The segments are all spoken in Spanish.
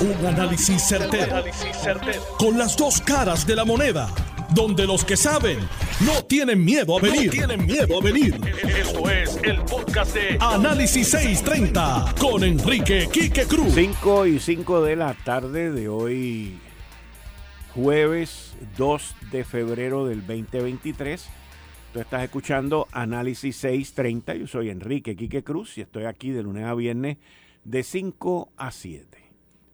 Un análisis certero, Con las dos caras de la moneda. Donde los que saben no tienen miedo a venir. tienen miedo a venir. Esto es el podcast de Análisis 630 con Enrique Quique Cruz. 5 y 5 de la tarde de hoy, jueves 2 de febrero del 2023. Tú estás escuchando Análisis 630. Yo soy Enrique Quique Cruz y estoy aquí de lunes a viernes de 5 a 7.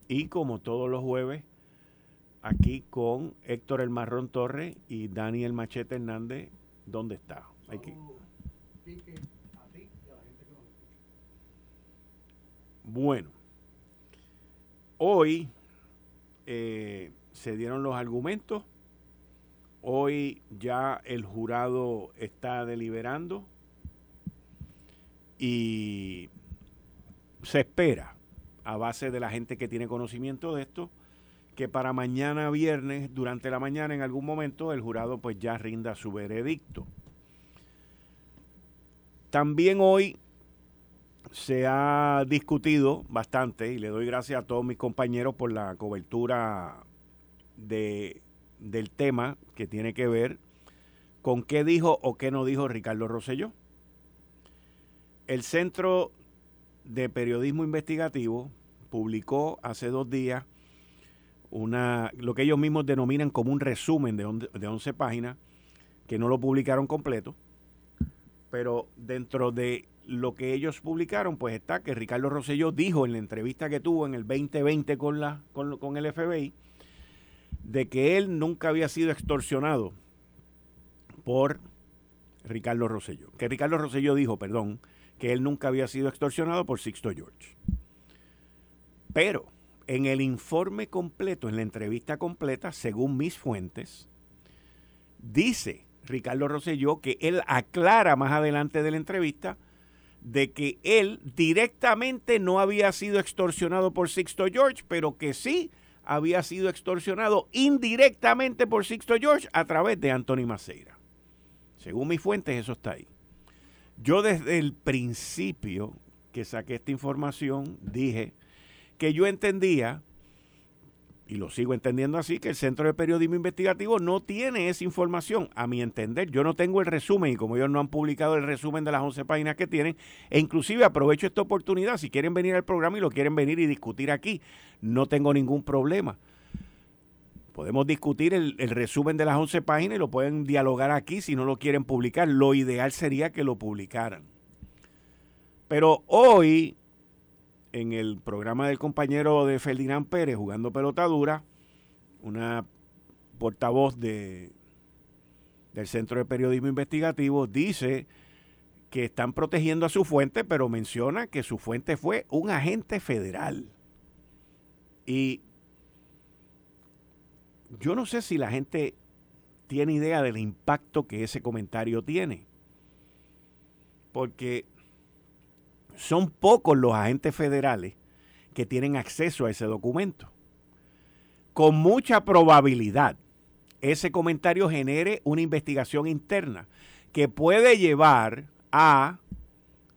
Y como todos los jueves, aquí con Héctor El Marrón Torres y Daniel Machete Hernández. ¿Dónde está? Bueno, hoy eh, se dieron los argumentos. Hoy ya el jurado está deliberando y se espera a base de la gente que tiene conocimiento de esto, que para mañana viernes, durante la mañana, en algún momento, el jurado pues ya rinda su veredicto. También hoy se ha discutido bastante, y le doy gracias a todos mis compañeros por la cobertura de, del tema que tiene que ver con qué dijo o qué no dijo Ricardo Rosselló. El Centro de Periodismo Investigativo publicó hace dos días una, lo que ellos mismos denominan como un resumen de, de 11 páginas, que no lo publicaron completo, pero dentro de lo que ellos publicaron, pues está que Ricardo Rosselló dijo en la entrevista que tuvo en el 2020 con, la, con, con el FBI, de que él nunca había sido extorsionado por Ricardo Rosselló. Que Ricardo Rosselló dijo, perdón, que él nunca había sido extorsionado por Sixto George. Pero en el informe completo, en la entrevista completa, según mis fuentes, dice Ricardo Rosselló que él aclara más adelante de la entrevista de que él directamente no había sido extorsionado por Sixto George, pero que sí había sido extorsionado indirectamente por Sixto George a través de Anthony Maceira. Según mis fuentes, eso está ahí. Yo desde el principio que saqué esta información dije que yo entendía, y lo sigo entendiendo así, que el Centro de Periodismo Investigativo no tiene esa información, a mi entender. Yo no tengo el resumen y como ellos no han publicado el resumen de las 11 páginas que tienen, e inclusive aprovecho esta oportunidad, si quieren venir al programa y lo quieren venir y discutir aquí, no tengo ningún problema. Podemos discutir el, resumen de las 11 páginas y lo pueden dialogar aquí si no lo quieren publicar. Lo ideal sería que lo publicaran. Pero hoy, en el programa del compañero de Ferdinand Pérez, jugando pelotadura, una portavoz de, del Centro de Periodismo Investigativo dice que están protegiendo a su fuente, pero menciona que su fuente fue un agente federal. Y yo no sé si la gente tiene idea del impacto que ese comentario tiene. Porque son pocos los agentes federales que tienen acceso a ese documento. Con mucha probabilidad, ese comentario genere una investigación interna que puede llevar a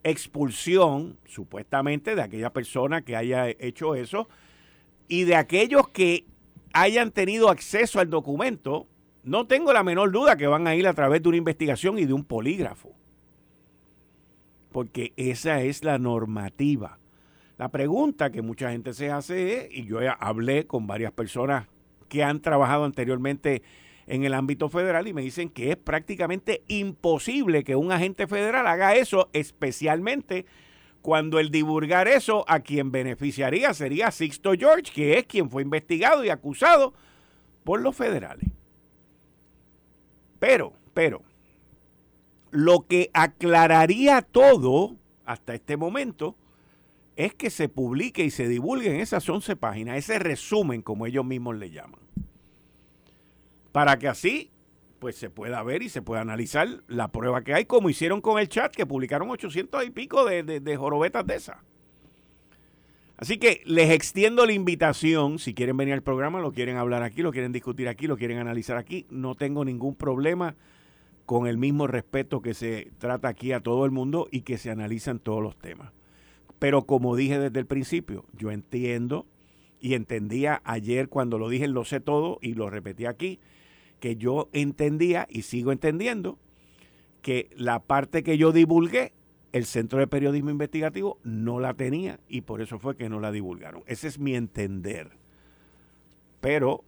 expulsión, supuestamente, de aquella persona que haya hecho eso y de aquellos que hayan tenido acceso al documento, no tengo la menor duda que van a ir a través de una investigación y de un polígrafo. Porque esa es la normativa. La pregunta que mucha gente se hace es, y yo hablé con varias personas que han trabajado anteriormente en el ámbito federal y me dicen que es prácticamente imposible que un agente federal haga eso, especialmente cuando el divulgar eso a quien beneficiaría sería Sixto George, que es quien fue investigado y acusado por los federales. Pero, pero, lo que aclararía todo hasta este momento es que se publique y se divulgue en esas 11 páginas, ese resumen, como ellos mismos le llaman. Para que así pues se pueda ver y se pueda analizar la prueba que hay, como hicieron con el chat, que publicaron 800 y pico de, de, jorobetas de esas. Así que les extiendo la invitación, si quieren venir al programa, lo quieren hablar aquí, lo quieren discutir aquí, lo quieren analizar aquí, no tengo ningún problema con el mismo respeto que se trata aquí a todo el mundo y que se analizan todos los temas. Pero como dije desde el principio, yo entiendo y entendía ayer cuando lo dije, lo sé todo y lo repetí aquí, que yo entendía y sigo entendiendo que la parte que yo divulgué, el Centro de Periodismo Investigativo no la tenía y por eso fue que no la divulgaron. Ese es mi entender. Pero,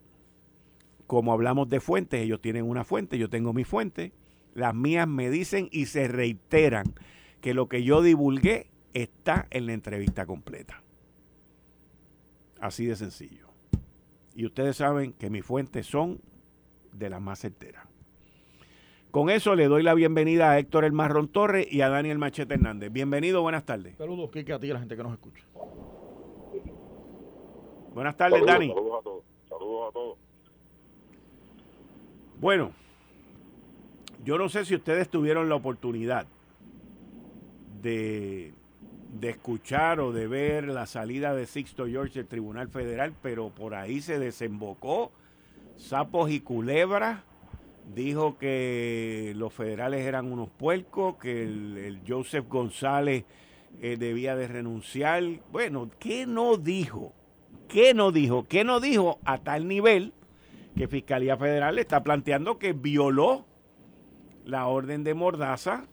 como hablamos de fuentes, ellos tienen una fuente, yo tengo mi fuente, las mías me dicen y se reiteran que lo que yo divulgué está en la entrevista completa. Así de sencillo. Y ustedes saben que mis fuentes son de las más certeras. Con eso le doy la bienvenida a Héctor El Marrón Torres y a Daniel Machete Hernández. Bienvenido, buenas tardes. Saludos, Kike, a ti y a la gente que nos escucha. Buenas tardes, Dani. Saludos a todos. Saludos a todos. Bueno, yo no sé si ustedes tuvieron la oportunidad de, de escuchar o de ver la salida de Sixto George del Tribunal Federal, pero por ahí se desembocó sapos y culebras dijo que los federales eran unos puercos, que el, Joseph González eh, debía de renunciar. Bueno, ¿qué no dijo? ¿Qué no dijo? ¿Qué no dijo a tal nivel que Fiscalía Federal está planteando que violó la orden de Mordaza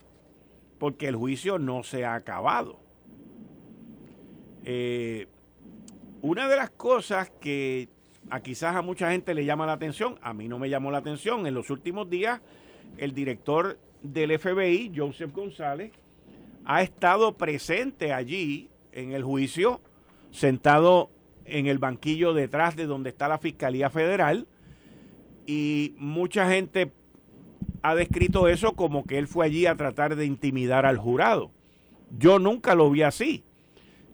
porque el juicio no se ha acabado? Eh, una de las cosas que a quizás a mucha gente le llama la atención, a mí no me llamó la atención. En los últimos días, el director del FBI, Joseph González, ha estado presente allí en el juicio, sentado en el banquillo detrás de donde está la Fiscalía Federal, y mucha gente ha descrito eso como que él fue allí a tratar de intimidar al jurado. Yo nunca lo vi así.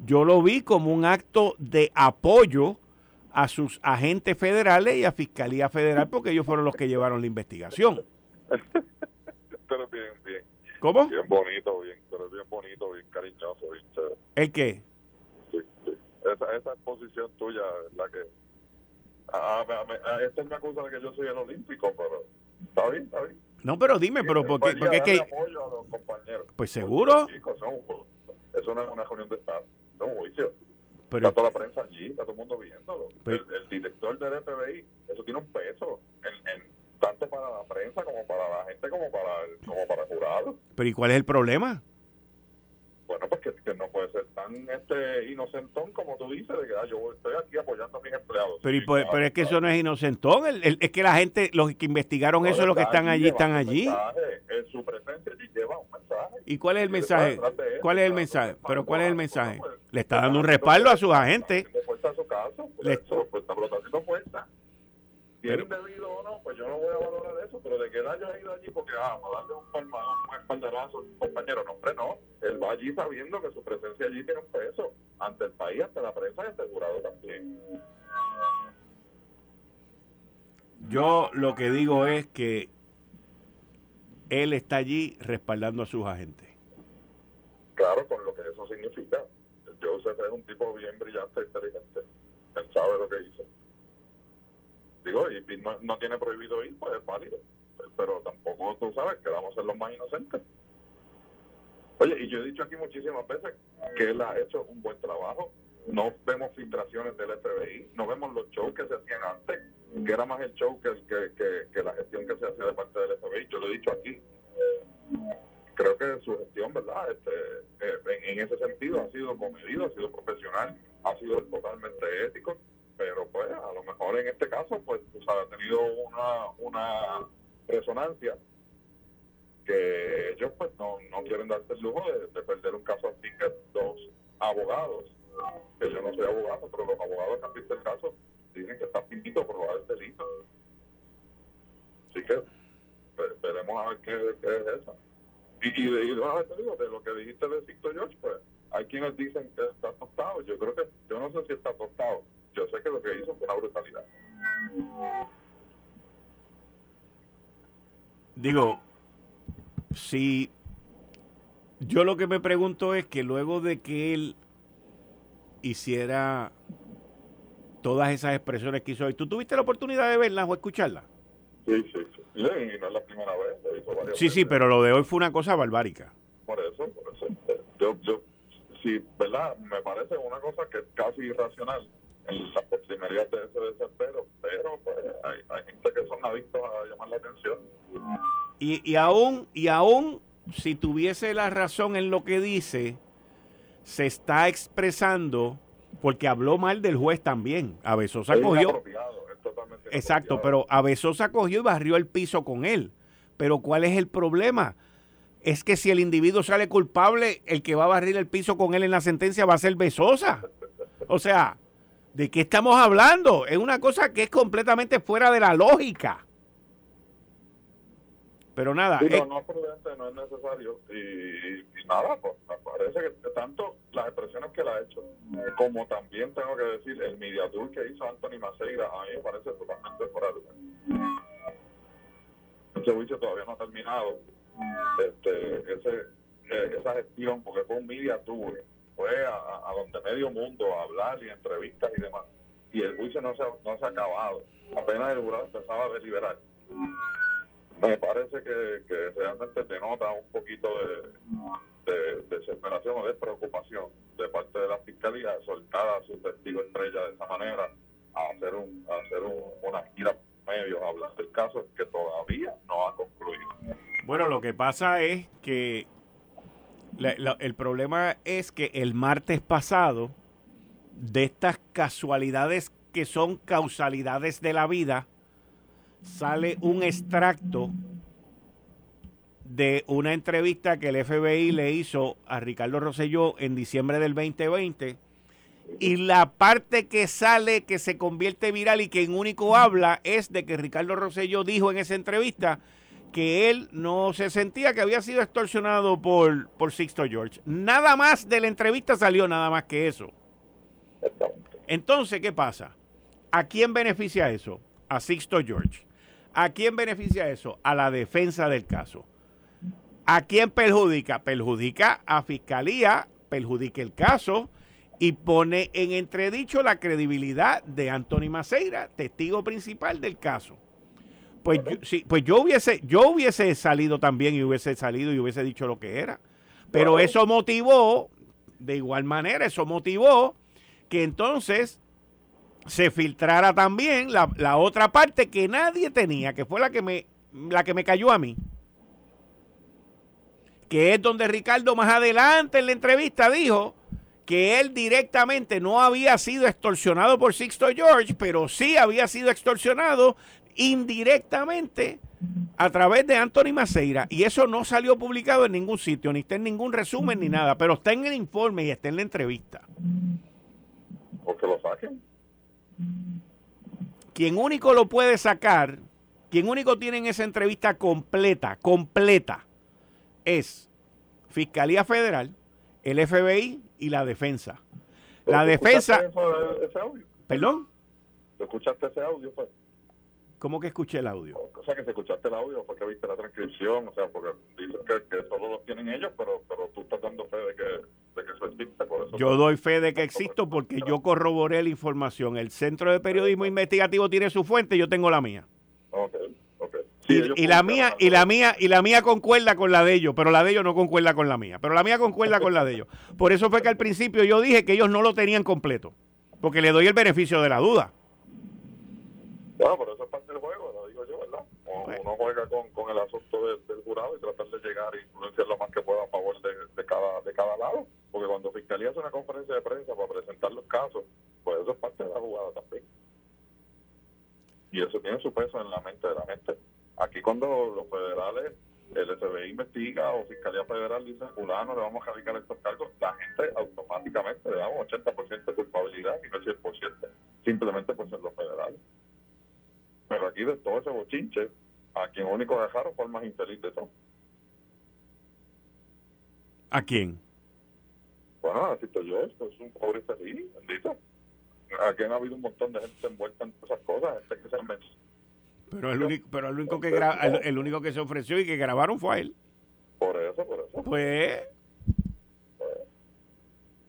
Yo lo vi como un acto de apoyo a sus agentes federales y a Fiscalía Federal porque ellos fueron los que llevaron la investigación. pero bien, bien. ¿Cómo? Bien bonito, bien, pero bien bonito, bien cariñoso, bien chévere. ¿El qué? Sí, sí. Esa, esa exposición tuya es la que... A, a, este me acusa de que yo soy el olímpico, pero está bien, está bien. No, pero dime, pero porque, porque es que... Apoyo a los compañeros. Pues seguro. Chicos, eso no es una reunión de Estado, es un juicio está toda la prensa allí, está todo el mundo viéndolo. el, director del FBI, eso tiene un peso, en, tanto para la prensa como para la gente, como para el, como para el jurado. Pero ¿y cuál es el problema? Bueno, pues que, no puede ser tan este inocentón como tú dices, de que ah, yo estoy aquí apoyando a mis empleados. Pero, pero es que eso no es inocentón, es que la gente, los que investigaron eso, los que están allí, están allí. en su presencia lleva un mensaje. ¿Y cuál es el mensaje? ¿Cuál es el mensaje? Pero ¿cuál es el mensaje? Le está dando un respaldo a sus agentes. fuerza su caso, Le... Eso, pues, está haciendo fuerza. Si es indebido o no, pues yo no voy a valorar eso, pero de que él haya ido allí porque, ah, para darle un, palma, un espaldarazo a un compañero, no, hombre, no. Él va allí sabiendo que su presencia allí tiene un peso ante el país, ante la prensa y ante el jurado también. Yo lo que digo es que él está allí respaldando a sus agentes. Claro, con lo que eso significa. Joseph es un tipo bien brillante e inteligente. Él sabe lo que hizo. Digo, y no, tiene prohibido ir, pues es válido. Pero tampoco, tú sabes, que vamos a ser los más inocentes. Oye, y yo he dicho aquí muchísimas veces que él ha hecho un buen trabajo. No vemos filtraciones del FBI, no vemos los shows que se hacían antes, que era más el show que, que, que la gestión que se hacía de parte del FBI. Yo lo he dicho aquí creo que su gestión, ¿verdad? Este, eh, en, ese sentido ha sido comedido, ha sido profesional, ha sido totalmente ético, pero pues a lo mejor en este caso, pues, ha tenido una, una resonancia que ellos pues no, no quieren darse el lujo de, perder un caso así que dos abogados, que yo no soy abogado, pero los abogados que han visto el caso dicen que está finito por el delito. Así que veremos a ver qué, qué es eso. Y, y, de, y de lo que dijiste de Victor George, pues hay quienes dicen que está tostado. Yo creo que, yo no sé si está tostado. Yo sé que lo que hizo fue una brutalidad. Digo, si yo lo que me pregunto es que luego de que él hiciera todas esas expresiones que hizo hoy, ¿tú tuviste la oportunidad de verlas o escucharlas? Sí, sí, sí. Y no es la primera vez. sí, sí, pero lo de hoy fue una cosa barbárica. Por eso, por eso. Yo, yo, sí, ¿verdad? Me parece una cosa que es casi irracional. En las proximidades de ese desespero, pero pues hay, hay gente que son adictos a llamar la atención. Y, y aún, y aún si tuviese la razón en lo que dice, se está expresando porque habló mal del juez también. Abesosa Es cogió. es Exacto, pero Abesosa cogió y barrió el piso con él. Pero ¿cuál es el problema? Es que si el individuo sale culpable, el que va a barrir el piso con él en la sentencia va a ser Besosa. O sea, ¿de qué estamos hablando? Es una cosa que es completamente fuera de la lógica. Pero nada, Sí, eh, no, no es prudente, no es necesario. Y, y nada, pues me parece que tanto las expresiones que él ha hecho, como también tengo que decir el media tour que hizo Anthony Maceira, a mí me parece totalmente fuera de lugar. Ese juicio todavía no ha terminado. Este, ese, eh, esa gestión, porque fue un media tour, fue a, donde medio mundo a hablar y entrevistas y demás. Y el juicio no se, no se ha acabado. Apenas el jurado empezaba a deliberar me parece que, que realmente denota un poquito de, de desesperación o de preocupación de parte de la fiscalía soltar a su testigo estrella de esa manera a hacer un a hacer un, una gira medios a hablar del caso que todavía no ha concluido. Bueno, lo que pasa es que el problema es que el martes pasado, de estas casualidades que son causalidades de la vida, sale un extracto de una entrevista que el FBI le hizo a Ricardo Rosselló en diciembre del 2020 y la parte que sale que se convierte viral y que en único habla es de que Ricardo Rosselló dijo en esa entrevista que él no se sentía que había sido extorsionado por, por Sixto George. Nada más de la entrevista salió nada más que eso. Entonces, ¿qué pasa? ¿A quién beneficia eso? A Sixto George. ¿A quién beneficia eso? A la defensa del caso. ¿A quién perjudica? Perjudica a Fiscalía, perjudica el caso y pone en entredicho la credibilidad de Anthony Maceira, testigo principal del caso. Pues yo, sí, pues yo hubiese, yo hubiese salido también y hubiese salido y hubiese dicho lo que era. Pero eso motivó, de igual manera, eso motivó que entonces se filtrara también la, la otra parte que nadie tenía, que fue la que me, la que me cayó a mí. Que es donde Ricardo más adelante en la entrevista dijo que él directamente no había sido extorsionado por Sixto George, pero sí había sido extorsionado indirectamente a través de Anthony Maceira. Y eso no salió publicado en ningún sitio, ni está en ningún resumen ni nada, pero está en el informe y está en la entrevista. O que lo saquen. Quien único lo puede sacar, quien único tiene en esa entrevista completa, completa, es Fiscalía Federal, el FBI y la defensa. La ¿Tú defensa, eso, ese audio? perdón, ¿Tú escuchaste ese audio? Pues? ¿Cómo que escuché el audio? O sea, que si escuchaste el audio porque viste la transcripción, o sea, porque dicen que, que solo lo tienen ellos, pero pero tú estás dando fe de que, de que eso existe, por eso. Yo doy fe de que existo porque yo corroboré la información. El Centro de Periodismo Investigativo tiene su fuente, yo tengo la mía. Ok, ok. Sí, Y, y la mía, y la mía, y la mía concuerda con la de ellos, pero la de ellos no concuerda con la mía. Pero la mía concuerda con la de ellos. Por eso fue que al principio yo dije que ellos no lo tenían completo. Porque le doy el beneficio de la duda. Bueno, pero eso es parte del juego, lo digo yo, ¿verdad? Uno, Bueno. uno juega con, el asunto del, jurado y tratar de llegar e influenciar lo más que pueda a favor de, cada de cada lado. Porque cuando Fiscalía hace una conferencia de prensa para presentar los casos, pues eso es parte de la jugada también. Y eso tiene su peso en la mente de la gente. Aquí cuando los federales, el FBI investiga o Fiscalía Federal dice, fulano, le vamos a radicar estos cargos, la gente automáticamente le damos 80% de culpabilidad y no 100%, simplemente por ser los federales. Pero aquí de todo ese bochinche, a quien único dejaron fue el más infeliz de todo. ¿A quién? Bueno, así estoy yo, esto es un pobre feliz, bendito. Aquí han habido un montón de gente envuelta en esas cosas, gente que se han metido. Pero el único, pero el único que gra- el, el único que se ofreció y que grabaron fue a él. Por eso, por eso. Pues.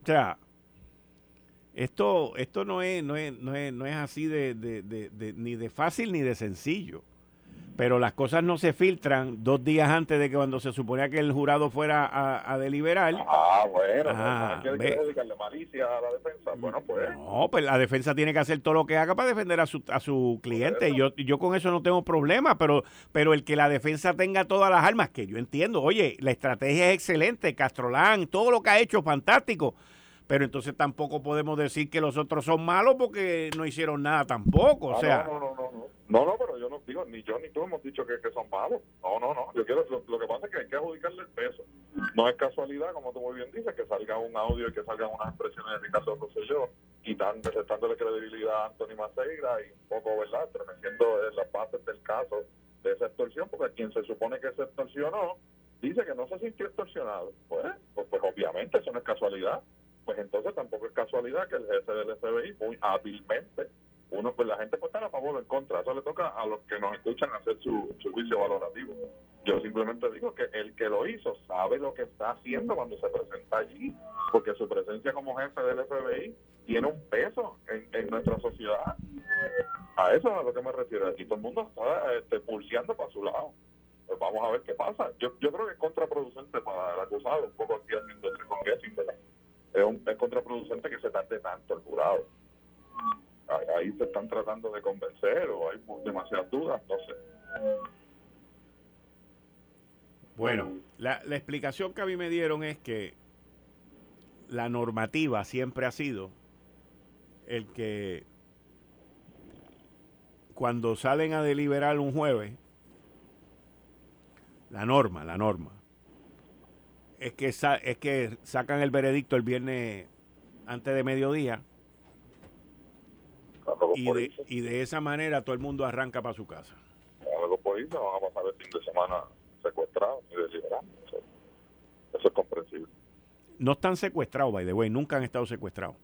O sea, esto, esto no es, no es, no es, no es así de, de- de- de- ni de fácil ni de sencillo. Pero las cosas no se filtran dos días antes de que cuando se suponía que el jurado fuera a, deliberar. Ah, bueno, ah, ¿quiere dedicarle malicia a la defensa? Bueno, pues. No, pues la defensa tiene que hacer todo lo que haga para defender a su, a su cliente. Yo, yo con eso no tengo problema, pero, pero el que la defensa tenga todas las armas, que yo entiendo, oye, la estrategia es excelente, Castrolán, todo lo que ha hecho, fantástico pero entonces tampoco podemos decir que los otros son malos porque no hicieron nada tampoco, o ah, sea... No, no, no, no, no, no, pero yo no digo, ni yo ni tú hemos dicho que, son malos, no, no, no, yo quiero, lo, que pasa es que hay que adjudicarle el peso, no es casualidad, como tú muy bien dices, que salga un audio y que salgan unas expresiones de Ricardo Rosselló, quitando, restándole credibilidad a Anthony Maceira y un poco, ¿verdad?, tremendo las bases del caso de esa extorsión, porque quien se supone que se extorsionó, dice que no se sintió extorsionado, pues, pues, pues obviamente eso no es casualidad, pues entonces tampoco es casualidad que el jefe del FBI muy hábilmente, uno pues la gente puede estar a favor o en contra, eso le toca a los que nos escuchan hacer su, juicio valorativo. Yo simplemente digo que el que lo hizo sabe lo que está haciendo cuando se presenta allí, porque su presencia como jefe del FBI tiene un peso en, nuestra sociedad. A eso es a lo que me refiero. Aquí todo el mundo está este, pulseando para su lado. Pues vamos a ver qué pasa. Yo, yo creo que es contraproducente para el acusado, un poco aquí haciendo el ¿verdad? es, contraproducente que se tarde tanto el jurado. Ahí se están tratando de convencer o hay demasiadas dudas, entonces. Bueno, la, la explicación que a mí me dieron es que la normativa siempre ha sido el que cuando salen a deliberar un jueves, la norma, la norma, es que, es que sacan el veredicto el viernes antes de mediodía. Y de, y de esa manera todo el mundo arranca para su casa. Algo por vamos a pasar el fin de semana secuestrados y. Eso, es comprensible. No están secuestrados, by the way, nunca han estado secuestrados.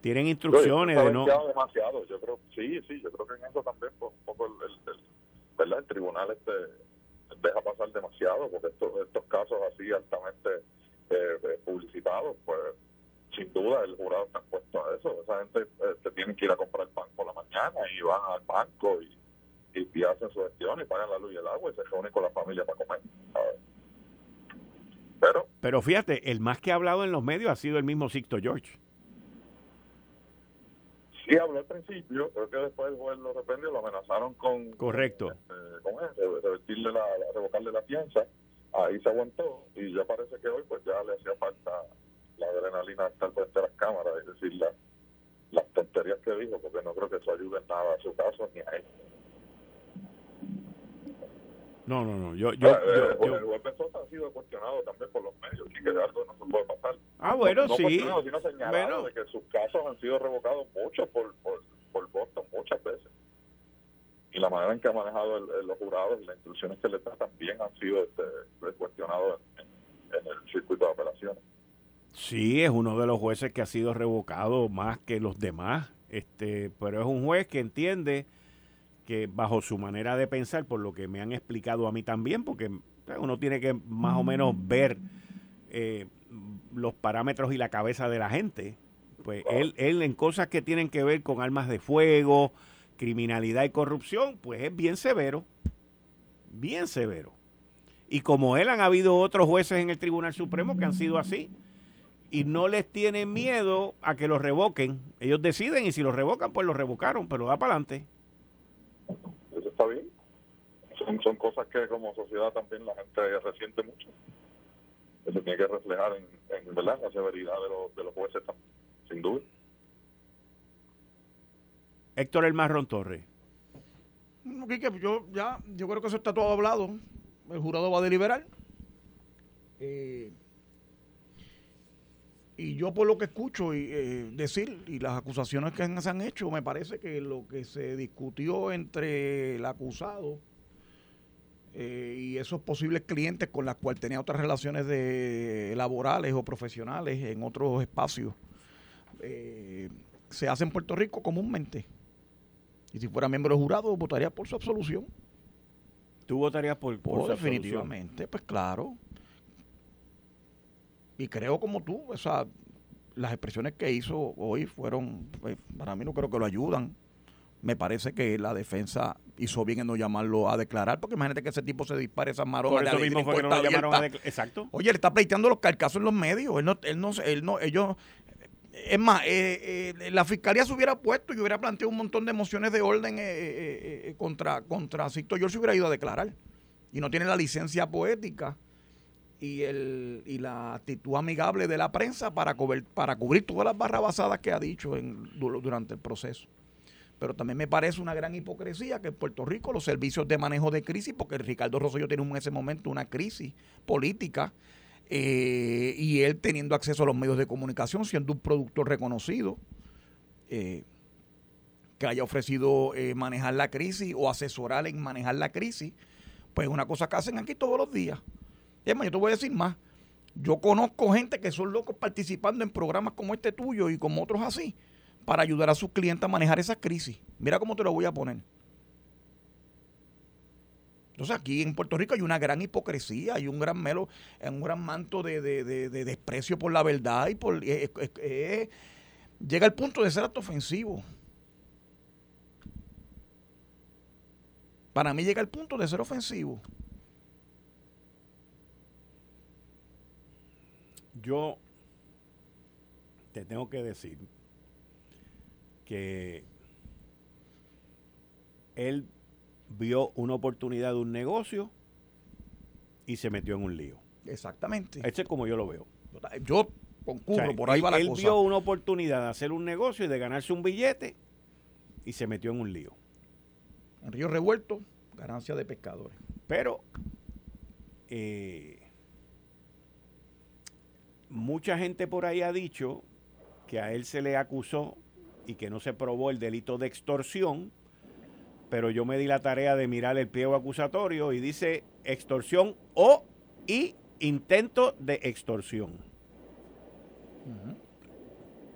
Tienen instrucciones de no. demasiado, yo creo, sí, sí, yo creo que en eso también, pues, un poco el, el, ¿verdad? el tribunal este deja pasar demasiado, porque estos, estos casos así altamente eh, eh, publicitados, pues sin duda el jurado está puesto a eso. Esa gente eh, te tiene que ir a comprar pan por la mañana y van al banco y, y, hacen su gestión y pagan la luz y el agua y se reúnen con la familia para comer. Pero, Pero fíjate, el más que ha hablado en los medios ha sido el mismo Sixto George. Sí, habló al principio, creo que después el juez lo reprendió, lo amenazaron con... Correcto. Eh, con revertirle la, revocarle la fianza, ahí se aguantó y ya parece que hoy pues ya le hacía falta la adrenalina estar frente a las cámaras, es decir, las tonterías que dijo, porque no creo que eso ayude en nada a su caso ni a él. No, no, no. Yo, yo, eh, yo, El juez ha sido cuestionado también por los medios y que algo no se puede pasar. Ah, bueno, no, sí. sino señalado de que sus casos han sido revocados mucho por, por, por Boston, muchas veces. Y la manera en que ha manejado el, los jurados y las instrucciones que le dan también han sido este, cuestionados en, en el circuito de apelaciones. Sí, es uno de los jueces que ha sido revocado más que los demás, este, pero es un juez que entiende que bajo su manera de pensar, por lo que me han explicado a mí también, porque pues, uno tiene que más o menos ver eh, los parámetros y la cabeza de la gente. Pues él, él en cosas que tienen que ver con armas de fuego, criminalidad y corrupción, pues es bien severo, bien severo. Y como él han habido otros jueces en el Tribunal Supremo que han sido así. Y no les tienen miedo a que los revoquen. Ellos deciden y si los revocan, pues los revocaron, pero va para adelante. Eso está bien. Son, son cosas que como sociedad también la gente resiente mucho. Eso tiene que reflejar en, ¿verdad? la severidad de los, de los jueces, sin duda. Héctor El Marrón Torres. yo, ya, yo creo que eso está todo hablado. El jurado va a deliberar. Eh, y yo por lo que escucho y, eh, decir y las acusaciones que se han hecho, me parece que lo que se discutió entre el acusado eh, y esos posibles clientes con los cuales tenía otras relaciones de laborales o profesionales en otros espacios, eh, se hace en Puerto Rico comúnmente. Y si fuera miembro jurado, votaría por su absolución. ¿Tú votarías por, por oh, Definitivamente, pues claro y creo como tú, o sea, las expresiones que hizo hoy fueron, pues, para mí no creo que lo ayudan, me parece que la defensa hizo bien en no llamarlo a declarar, porque imagínate que ese tipo se dispare esas maromas. Por eso mismo fue que no lo llamaron a declarar. Exacto. Oye, él está pleiteando los carcazos en los medios. Él no, él no, él no, ellos. Es más, eh, eh, la fiscalía se hubiera puesto y hubiera planteado un montón de mociones de orden eh, contra, contra Sicto George se hubiera ido a declarar. Y no tiene la licencia poética y, el, y la actitud amigable de la prensa para cubrir, para cubrir todas las barrabasadas que ha dicho durante el proceso. Pero también me parece una gran hipocresía que en Puerto Rico los servicios de manejo de crisis, porque Ricardo Rosselló tiene en ese momento una crisis política, eh, y él teniendo acceso a los medios de comunicación, siendo un productor reconocido, eh, que haya ofrecido eh, manejar la crisis o asesorar en manejar la crisis, pues es una cosa que hacen aquí todos los días. Yo te voy a decir más. Yo conozco gente que son locos participando en programas como este tuyo y como otros así, para ayudar a sus clientes a manejar esas crisis. Mira cómo te lo voy a poner. Entonces aquí en Puerto Rico hay una gran hipocresía, hay un gran melo, un gran manto de, desprecio por la verdad y por llega al punto de ser acto ofensivo. Para mí llega al punto de ser ofensivo. Yo te tengo que decir que él vio una oportunidad de un negocio y se metió en un lío. Exactamente. Ese es como yo lo veo. Yo concurro, por ahí va la él vio una oportunidad de hacer un negocio y de ganarse un billete y se metió en un lío. En Río Revuelto, ganancia de pescadores. Pero eh, mucha gente por ahí ha dicho que a él se le acusó y que no se probó el delito de extorsión pero yo me di la tarea de mirar el pliego acusatorio y dice extorsión o y intento de extorsión.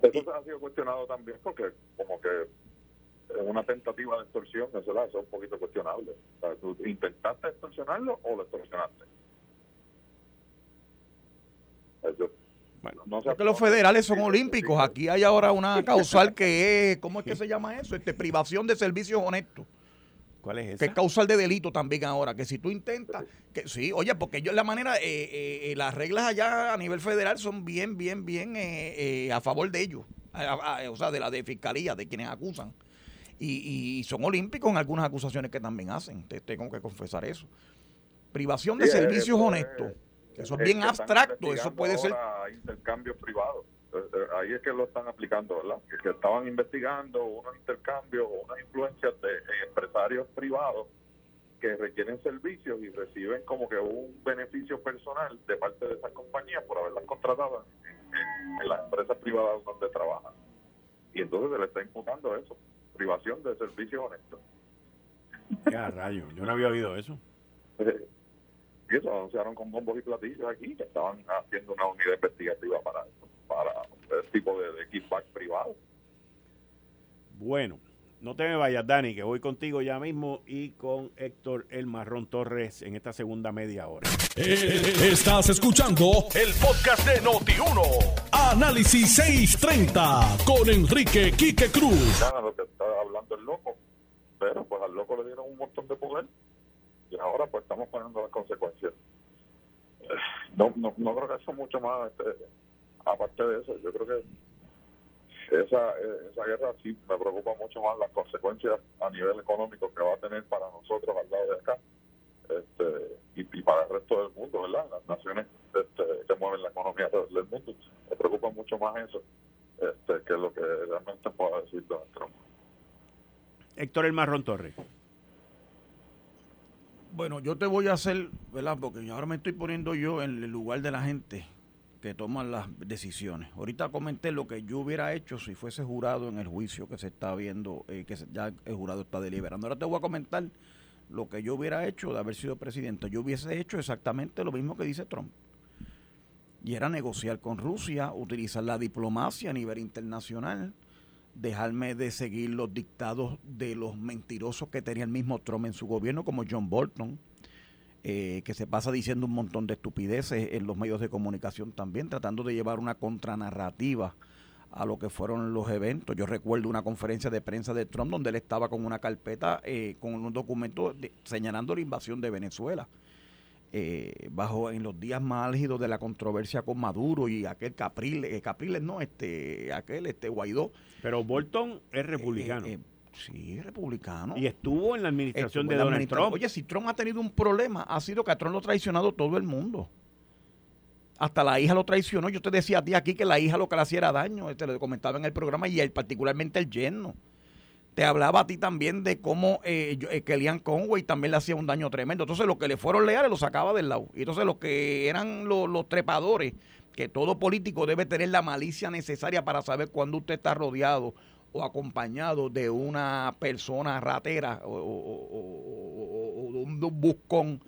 Eso ha sido cuestionado también porque como que una tentativa de extorsión, eso, es un poquito cuestionable. ¿tú intentaste extorsionarlo o lo extorsionaste? Bueno, no sé los federales son olímpicos. Aquí hay ahora una causal que es, ¿cómo es que se llama eso? Este, privación de servicios honestos. ¿Cuál es esa? Que es causal de delito también ahora, que si tú intentas, que sí, oye, porque yo la manera, eh, eh, eh, las reglas allá a nivel federal son bien, bien, bien a favor de ellos, o sea, de la de fiscalía, de quienes acusan. Y, son olímpicos en algunas acusaciones que también hacen, te, tengo que confesar eso. Privación de servicios honestos, eso es bien abstracto, eso puede ser... Intercambios privados. Eh, eh, ahí es que lo están aplicando, ¿verdad? Que, estaban investigando unos intercambios o unas influencias de empresarios privados que requieren servicios y reciben como que un beneficio personal de parte de esas compañías por haberlas contratado en, las empresas privadas donde trabajan. Y entonces se le está imputando eso, privación de servicios honestos. Ya, rayo, yo no había oído eso. Y eso anunciaron con bombos y platillos aquí, que estaban haciendo una unidad investigativa para para ese tipo de, de kickback privado. Bueno, no te me vayas, Dani, que voy contigo ya mismo y con Héctor El Marrón Torres en esta segunda media hora. Eh, estás escuchando el podcast de Noti1. Análisis 630 con Enrique Quique Cruz. lo que está hablando el loco, pero pues al loco le dieron un montón de poder y ahora pues estamos poniendo las consecuencias. No, no, no creo que eso mucho más este, aparte de eso, yo creo que esa, esa guerra sí me preocupa mucho más las consecuencias a nivel económico que va a tener para nosotros al lado de acá este, y, para el resto del mundo, ¿verdad? Las naciones este, que mueven la economía del mundo. Me preocupa mucho más eso este, que lo que realmente pueda decir Donald Trump. Héctor El Marrón Torres. Bueno, yo te voy a hacer, ¿verdad? Porque ahora me estoy poniendo yo en el lugar de la gente que toman las decisiones. Ahorita comenté lo que yo hubiera hecho si fuese jurado en el juicio que se está viendo, eh, que ya el jurado está deliberando. Ahora te voy a comentar lo que yo hubiera hecho de haber sido presidente. Yo hubiese hecho exactamente lo mismo que dice Trump. Y era negociar con Rusia, utilizar la diplomacia a nivel internacional, dejarme de seguir los dictados de los mentirosos que tenía el mismo Trump en su gobierno, como John Bolton, eh, que se pasa diciendo un montón de estupideces en los medios de comunicación también, tratando de llevar una contranarrativa a lo que fueron los eventos. Yo recuerdo una conferencia de prensa de Trump donde él estaba con una carpeta, eh, con un documento señalando la invasión de Venezuela. Eh, bajo en los días más álgidos de la controversia con Maduro y aquel Capriles, eh, Capriles no, este, aquel este Guaidó. Pero Bolton es republicano. sí, republicano. Y estuvo en la administración de Donald Trump. Oye, si Trump ha tenido un problema, ha sido que a Trump lo ha traicionado todo el mundo. Hasta la hija lo traicionó. Yo te decía a ti aquí que la hija lo que le hacía era daño. Te este, lo comentaba en el programa y él, particularmente el yerno. Te hablaba a ti también de cómo eh, eh, Kellyanne Conway también le hacía un daño tremendo. Entonces, los que le fueron leales los sacaba del lado. Y entonces, los que eran los, trepadores, que todo político debe tener la malicia necesaria para saber cuándo usted está rodeado o acompañado de una persona ratera o, de un buscón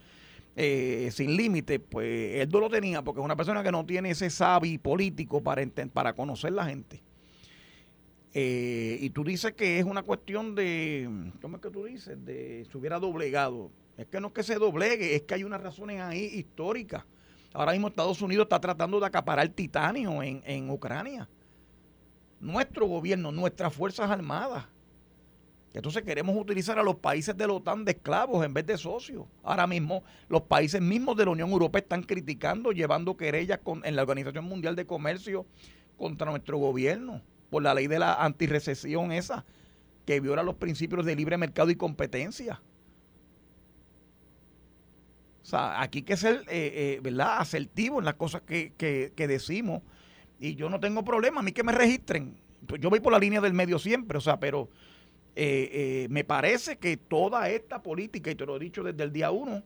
eh, sin límite, pues él no lo tenía porque es una persona que no tiene ese sabi político para, para conocer la gente. Eh, y tú dices que es una cuestión de, ¿cómo es que tú dices? De se hubiera doblegado. Es que no es que se doblegue, es que hay unas razones ahí históricas. Ahora mismo Estados Unidos está tratando de acaparar titanio en, en Ucrania. Nuestro gobierno, nuestras Fuerzas Armadas entonces queremos utilizar a los países de la OTAN de esclavos en vez de socios. Ahora mismo los países mismos de la Unión Europea están criticando, llevando querellas con, en la Organización Mundial de Comercio contra nuestro gobierno por la ley de la antirrecesión esa, que viola los principios de libre mercado y competencia. O sea, aquí hay que ser, eh, eh, ¿verdad?, asertivo en las cosas que, que, decimos. Y yo no tengo problema, a mí que me registren. Yo voy por la línea del medio siempre, o sea, pero eh, eh, me parece que toda esta política, y te lo he dicho desde el día uno,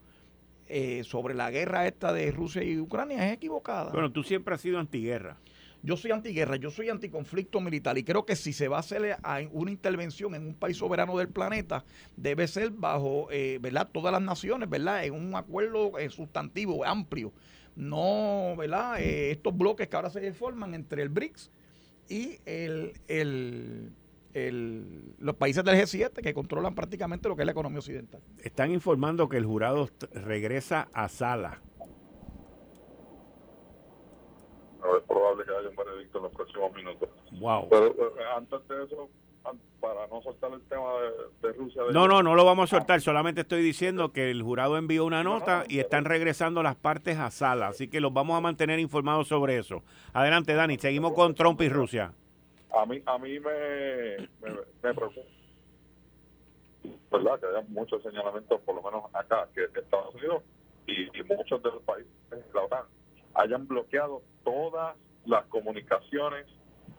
sobre la guerra esta de Rusia y Ucrania es equivocada. Bueno, tú siempre has sido antiguerra. Yo soy antiguerra, yo soy anticonflicto militar y creo que si se va a hacer una intervención en un país soberano del planeta, debe ser bajo, ¿verdad? Todas las naciones, ¿verdad? En un acuerdo sustantivo, amplio. No, ¿verdad? estos bloques que ahora se forman entre el BRICS y el, el los países del G7 que controlan prácticamente lo que es la economía occidental. Están informando que el jurado regresa a sala. Es probable que haya un veredicto en los próximos minutos. Wow. Pero eh, antes de eso, para no soltar el tema de, Rusia. no, no, no lo vamos a soltar. Solamente estoy diciendo que el jurado envió una nota y están regresando las partes a sala. Así que los vamos a mantener informados sobre eso. Adelante, Dani. Seguimos con Trump y Rusia a mí a mí me, me, preocupa verdad que haya muchos señalamientos por lo menos acá que Estados Unidos y, muchos de los países de la OTAN hayan bloqueado todas las comunicaciones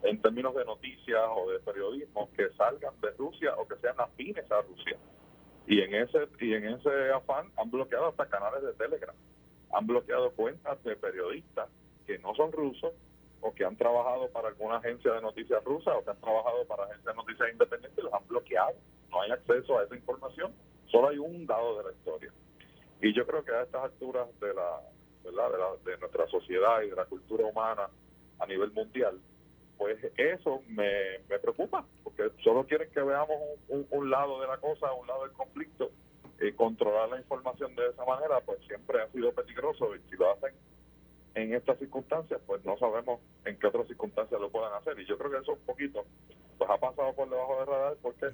en términos de noticias o de periodismo que salgan de Rusia o que sean afines a Rusia y en ese y en ese afán han bloqueado hasta canales de Telegram han bloqueado cuentas de periodistas que no son rusos o que han trabajado para alguna agencia de noticias rusa o que han trabajado para agencias de noticias independientes los han bloqueado. No hay acceso a esa información, solo hay un dado de la historia. Y yo creo que a estas alturas de la, ¿verdad? de, nuestra sociedad y de la cultura humana a nivel mundial, pues eso me, me preocupa, porque solo quieren que veamos un, lado de la cosa, un lado del conflicto, y controlar la información de esa manera, pues siempre ha sido peligroso y si lo hacen en estas circunstancias, pues no sabemos en qué otras circunstancias lo puedan hacer. Y yo creo que eso un poquito pues ha pasado por debajo del radar porque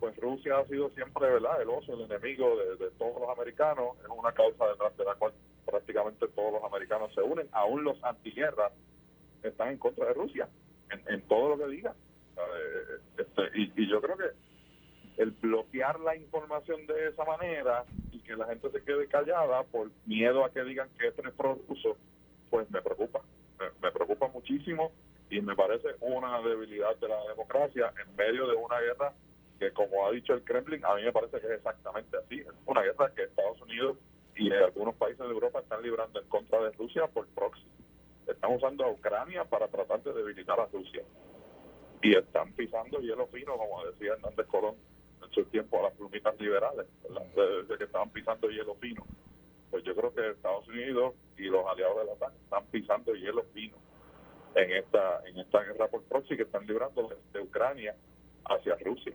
pues Rusia ha sido siempre verdad el oso, el enemigo de, todos los americanos. Es una causa detrás de la cual prácticamente todos los americanos se unen. Aún los antiguerras están en contra de Rusia, en, todo lo que diga. Este, y, yo creo que el bloquear la información de esa manera y que la gente se quede callada por miedo a que digan que esto es pro-ruso, pues me preocupa. Me, preocupa muchísimo y me parece una debilidad de la democracia en medio de una guerra que, como ha dicho el Kremlin, a mí me parece que es exactamente así. Una guerra que Estados Unidos y algunos países de Europa están librando en contra de Rusia por proxy. Están usando a Ucrania para tratar de debilitar a Rusia. Y están pisando hielo fino, como decía Hernández Colón en su tiempo a las plumitas liberales, de que estaban pisando hielo fino pues yo creo que Estados Unidos y los aliados de la OTAN están pisando hielo fino en esta en esta guerra por proxy que están librando de Ucrania hacia Rusia.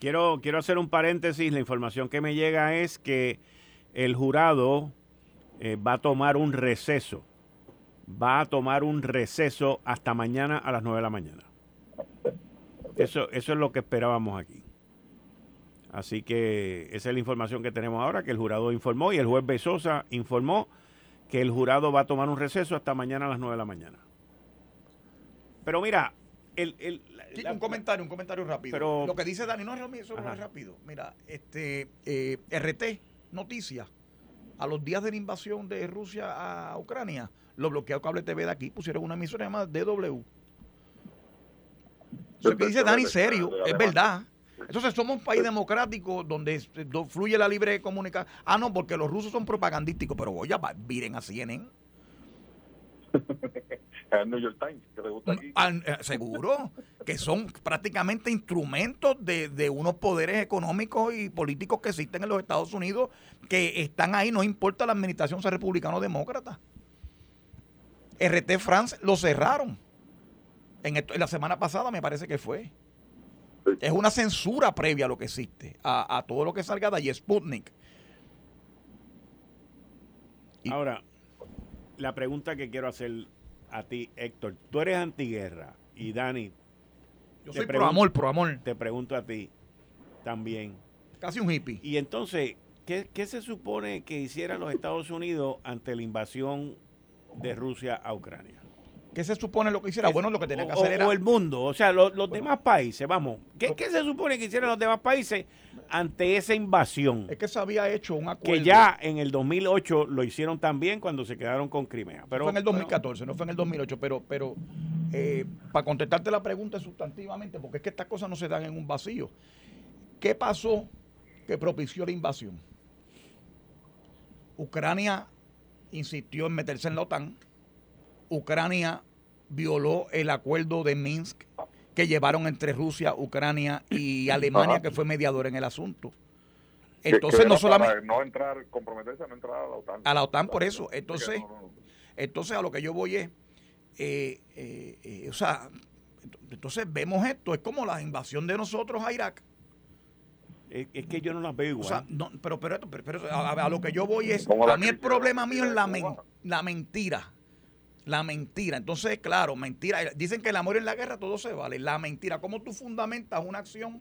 Quiero quiero hacer un paréntesis, la información que me llega es que el jurado eh, va a tomar un receso va a tomar un receso hasta mañana a las 9 de la mañana. Eso, eso es lo que esperábamos aquí. Así que esa es la información que tenemos ahora, que el jurado informó y el juez Besosa informó que el jurado va a tomar un receso hasta mañana a las 9 de la mañana. Pero mira, el, el un comentario, un comentario rápido. lo que dice Dani, no eso es rápido. Mira, este eh, RT, noticias, a los días de la invasión de Rusia a Ucrania, lo bloqueó Cable TV de aquí, pusieron una emisora llamada DW. Lo que dice Dani, serio, es verdad. Entonces somos un país democrático donde fluye la libre comunicación. Ah, no, porque los rusos son propagandísticos, pero voy a miren a CNN. el New York Times, que le gusta aquí. Eh, seguro, que son prácticamente instrumentos de, de, unos poderes económicos y políticos que existen en los Estados Unidos, que están ahí, no importa la administración sea republicano o demócrata. RT France lo cerraron. En, en la semana pasada me parece que fue. Es una censura previa a lo que existe, a, todo lo que salga de allí, Sputnik. Ahora, la pregunta que quiero hacer a ti, Héctor, tú eres antiguerra y Dani. Yo soy pro amor, pro amor. Te pregunto a ti también. Casi un hippie. Y entonces, ¿qué, ¿qué se supone que hicieran los Estados Unidos ante la invasión de Rusia a Ucrania? ¿Qué se supone lo que hiciera? Bueno, lo que tenía que hacer era. O el mundo, o sea, los, demás países, vamos. ¿qué, se supone que hicieran los demás países ante esa invasión? Es que se había hecho un acuerdo. Que ya en el 2008 lo hicieron también cuando se quedaron con Crimea. Pero, fue en el 2014, no fue en el 2008, pero, pero eh, para contestarte la pregunta sustantivamente, porque es que estas cosas no se dan en un vacío. ¿Qué pasó que propició la invasión? Ucrania insistió en meterse en la OTAN Ucrania violó el acuerdo de Minsk que llevaron entre Rusia, Ucrania y Alemania, que fue mediador en el asunto. Entonces, no solamente. No entrar, comprometerse a no entrar a la OTAN. A la OTAN, por eso. Entonces, entonces a lo que yo voy es. Eh, eh, eh, o sea, entonces vemos esto. Es como la invasión de nosotros a Irak. Es, que yo no las veo igual. O sea, no, pero, pero, pero, a, lo que yo voy es. A mí el problema mío es la, la mentira la mentira. Entonces, claro, mentira. Dicen que el amor en la guerra todo se vale. La mentira. ¿Cómo tú fundamentas una acción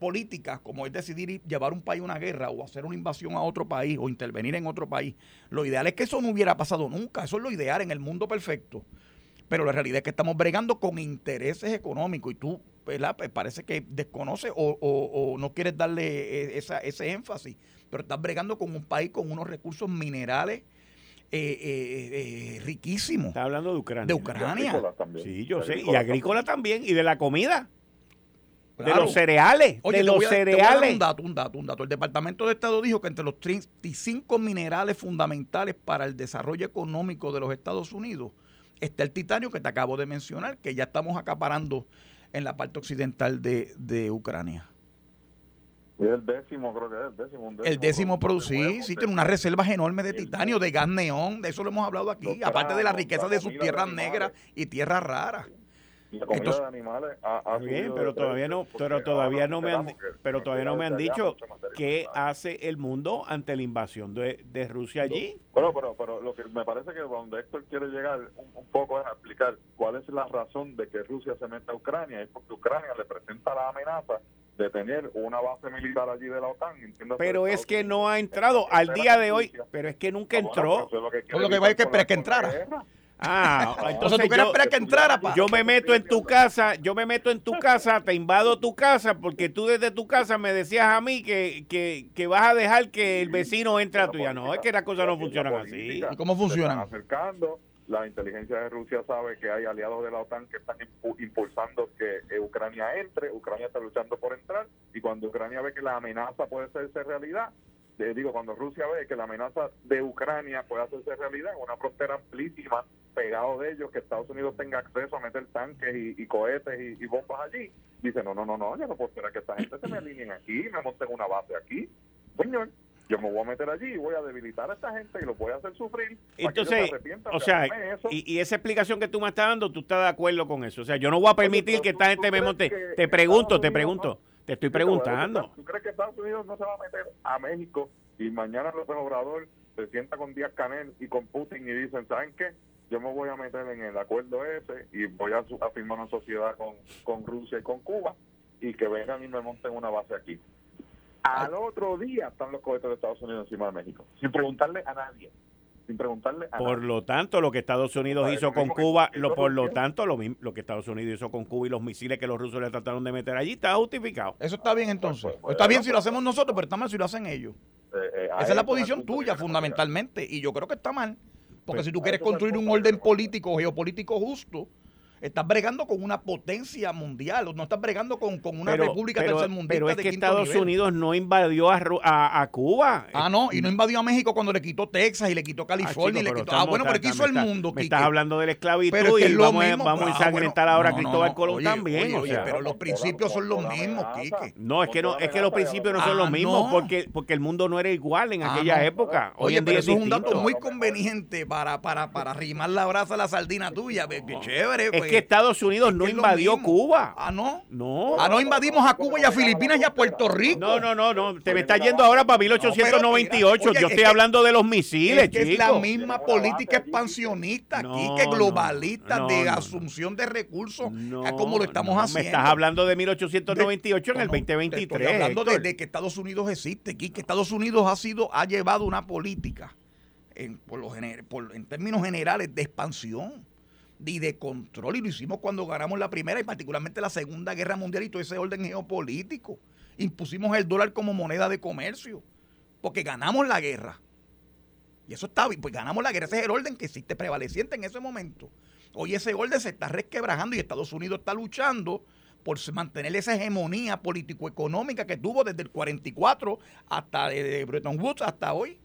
política como es decidir llevar un país a una guerra o hacer una invasión a otro país o intervenir en otro país? Lo ideal es que eso no hubiera pasado nunca. Eso es lo ideal en el mundo perfecto. Pero la realidad es que estamos bregando con intereses económicos y tú, ¿verdad? Pues parece que desconoces o, no quieres darle e, ese énfasis. Pero estás bregando con un país con unos recursos minerales eh, eh, eh, riquísimo. Está hablando de Ucrania. De Ucrania. Sí, yo sé. Y agrícola también. Y de la comida. De los cereales. de los cereales. un dato, un dato, un dato. El Departamento de Estado dijo que entre los 35 minerales fundamentales para el desarrollo económico de los Estados Unidos está el titanio que te acabo de mencionar, que ya estamos acaparando en la parte occidental de, de Ucrania. El décimo, creo que es el décimo. el décimo producir, sí, tiene unas reservas enormes de titanio, de gas neón, de eso lo hemos hablado aquí, aparte de la riqueza de sus tierras negras y tierras raras. Y la comida de animales ha, bien, pero todavía no, pero todavía no me han, pero todavía no me han dicho qué hace el mundo ante la invasión de, de Rusia allí. Bueno, pero, pero lo que me parece que donde Héctor quiere llegar un, un, poco es explicar cuál es la razón de que Rusia se meta a Ucrania, es porque Ucrania le presenta la amenaza de tener una base militar allí de la OTAN. Pero es que no ha entrado al día de hoy, pero es que nunca ah, entró. lo que, que esperar que entrara. Ah, entonces tú quieres esperar que entrara. Yo me meto en tu casa, yo me meto en tu casa, te invado tu casa, porque tú desde tu casa me decías a mí que, que, que vas a dejar que el vecino entre a tuya. No, es que las cosas no funcionan así. ¿Y cómo funcionan? acercando la inteligencia de Rusia sabe que hay aliados de la OTAN que están impulsando que eh, Ucrania entre, Ucrania está luchando por entrar, y cuando Ucrania ve que la amenaza puede hacerse realidad, le digo, cuando Rusia ve que la amenaza de Ucrania puede hacerse realidad, una frontera amplísima pegado de ellos, que Estados Unidos tenga acceso a meter tanques y, cohetes y, bombas allí, dice, no, no, no, no, yo no puedo esperar que esta gente se me alineen aquí, me monten una base aquí. Señor, yo me voy a meter allí y voy a debilitar a esta gente y los voy a hacer sufrir. Entonces, o sea, y, esa explicación que tú me estás dando, tú estás de acuerdo con eso. O sea, yo no voy a permitir que esta gente me monte. Te pregunto, te pregunto, te estoy preguntando. ¿Tú crees que Estados Unidos no se va a meter a México y mañana López Obrador se sienta con Díaz Canel y con Putin y dicen, ¿saben qué? yo me voy a meter en el acuerdo ese y voy a, firmar una sociedad con, con Rusia y con Cuba y que vengan y me monten una base aquí. Al otro día están los cohetes de Estados Unidos encima de México, sin preguntarle a nadie. Sin preguntarle a por lo tanto, lo que Estados Unidos hizo con Cuba, lo, por lo tanto, lo, lo que Estados Unidos hizo con Cuba y los misiles que los rusos le trataron de meter allí está justificado. Eso está bien entonces. Pues, pues, está bien si lo hacemos nosotros, pero está mal si lo hacen ellos. Eh, eh, Esa es la posición tuya fundamentalmente y yo creo que está mal. Porque pues, si tú quieres construir un orden político, geopolítico justo, Estás bregando con una potencia mundial, no estás bregando con, una república pero, mundial. Pero es que Estados Unidos no invadió a, Cuba. Ah, no, y no invadió a México cuando le quitó Texas y le quitó California. Ah, y le quitó, ah bueno, pero ¿qué hizo el mundo? Me estás hablando de la esclavitud y vamos, vamos a ah, ensangrentar ahora a Cristóbal Colón también. Oye, pero los principios son los mismos, Quique. No, es que no, es que los principios no son los mismos porque, porque el mundo no era igual en aquella época. Hoy en día eso es un dato muy conveniente para, para, para rimar la brasa a la sardina tuya. Chévere. Es que Estados Unidos no invadió Cuba. Ah, no. No. Ah, no invadimos a Cuba y a Filipinas y a Puerto Rico. No, no, no, no. Te me estás yendo ahora para 1898. Yo estoy hablando de los misiles, es que Es la misma política expansionista aquí, que globalista, de asunción de recursos, como lo estamos haciendo. Me estás hablando de 1898 en el 2023. estoy hablando de, que Estados Unidos existe aquí, que Estados Unidos ha sido, ha llevado una política en, por lo por, en términos generales de expansión y de control. Y lo hicimos cuando ganamos la primera y particularmente la segunda guerra mundial y todo ese orden geopolítico. Impusimos el dólar como moneda de comercio, porque ganamos la guerra. Y eso está bien, pues ganamos la guerra. Ese es el orden que existe prevaleciente en ese momento. Hoy ese orden se está resquebrajando y Estados Unidos está luchando por mantener esa hegemonía político-económica que tuvo desde el 44 hasta de Bretton Woods hasta hoy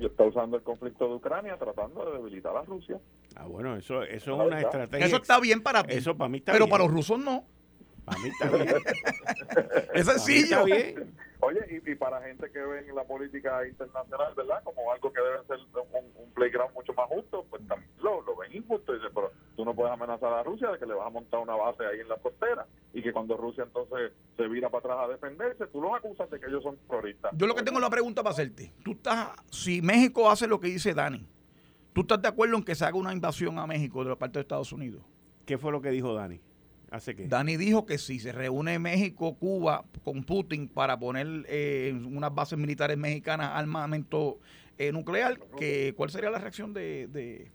y está usando el conflicto de Ucrania tratando de debilitar a Rusia. Ah, bueno, eso, eso es una estrategia. Eso está bien para ti. Eso para mí está Pero para los rusos no. Para mí está bien. es sencillo. bien. Oye, y, para gente que ve en la política internacional, ¿verdad? Como algo que debe ser un, playground mucho más justo, pues también lo, ven injusto. Y dice, pero tú no puedes amenazar a Rusia de que le vas a montar una base ahí en la frontera y que cuando Rusia entonces se vira para atrás a defenderse, tú los acusas de que ellos son terroristas. Yo lo que tengo la pregunta para hacerte. Tú estás, si México hace lo que dice Dani, ¿tú estás de acuerdo en que se haga una invasión a México de la parte de Estados Unidos? ¿Qué fue lo que dijo Dani? Dani dijo que si se reúne México, Cuba con Putin para poner eh, unas bases militares mexicanas armamento eh, nuclear, que ¿cuál sería la reacción de, de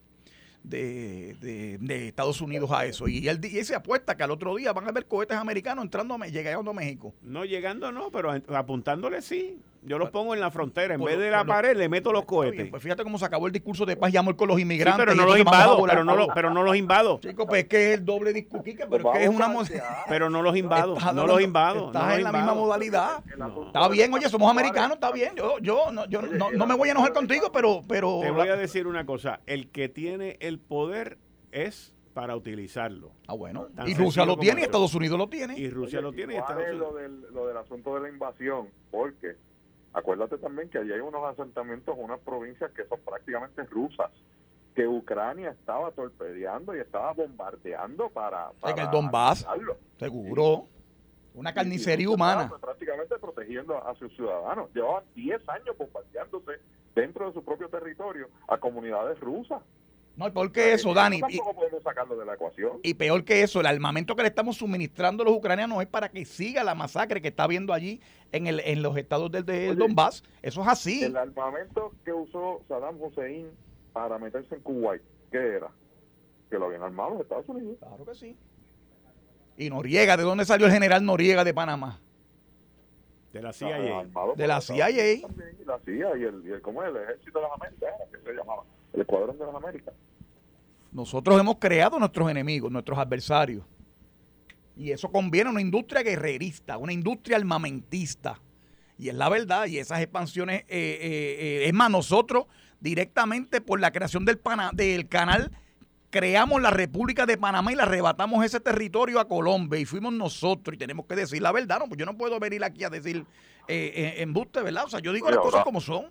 de, de, Estados Unidos a eso. Y él, y se apuesta que al otro día van a ver cohetes americanos entrando llegando a México. No, llegando no, pero apuntándole sí. Yo los pongo en la frontera. En vez de la pared, le meto los cohetes. pues fíjate cómo se acabó el discurso de paz y amor con los inmigrantes. pero no los invado. Pero no, pero no los invado. Chicos, pues es que es el doble discurso. Pero es que es una. Pero no los invado. no los invado. Estás en la misma modalidad. Está bien, oye, somos americanos, está bien. Yo, yo, no, yo no, me voy a enojar contigo, pero, pero. Te voy a decir una cosa. El que tiene el poder es para utilizarlo. Ah, bueno. y Rusia lo tiene y Estados Unidos lo tiene. Y Rusia lo tiene y Estados Unidos. Lo del, lo del asunto de la invasión, porque Acuérdate también que allí hay unos asentamientos, unas provincias que son prácticamente rusas, que Ucrania estaba torpedeando y estaba bombardeando para... para en el Donbass, seguro. Una carnicería humana. Prácticamente protegiendo a sus ciudadanos. Llevaban 10 años bombardeándose dentro de su propio territorio a comunidades rusas. No, y peor que eso, Dani. Y, podemos sacarlo de la ecuación. Y peor que eso, el armamento que le estamos suministrando a los ucranianos es para que siga la masacre que está habiendo allí en, el, en los estados del, Donbass. Eso es así. El armamento que usó Saddam Hussein para meterse en Kuwait, ¿qué era? Que lo habían armado los Estados Unidos. Claro que sí. Y Noriega, ¿de dónde salió el general Noriega de Panamá? De la CIA. de la CIA. la CIA y el, ¿cómo es? El ejército de las Américas, que se llamaba. El escuadrón de las Américas. Nosotros hemos creado nuestros enemigos, nuestros adversarios. Y eso conviene a una industria guerrerista, una industria armamentista. Y es la verdad, y esas expansiones, eh, eh, eh, es más, nosotros directamente por la creación del, del canal creamos la República de Panamá y le arrebatamos ese territorio a Colombia y fuimos nosotros y tenemos que decir la verdad, no, pues yo no puedo venir aquí a decir eh, embuste, ¿verdad? O sea, yo digo las cosas como son.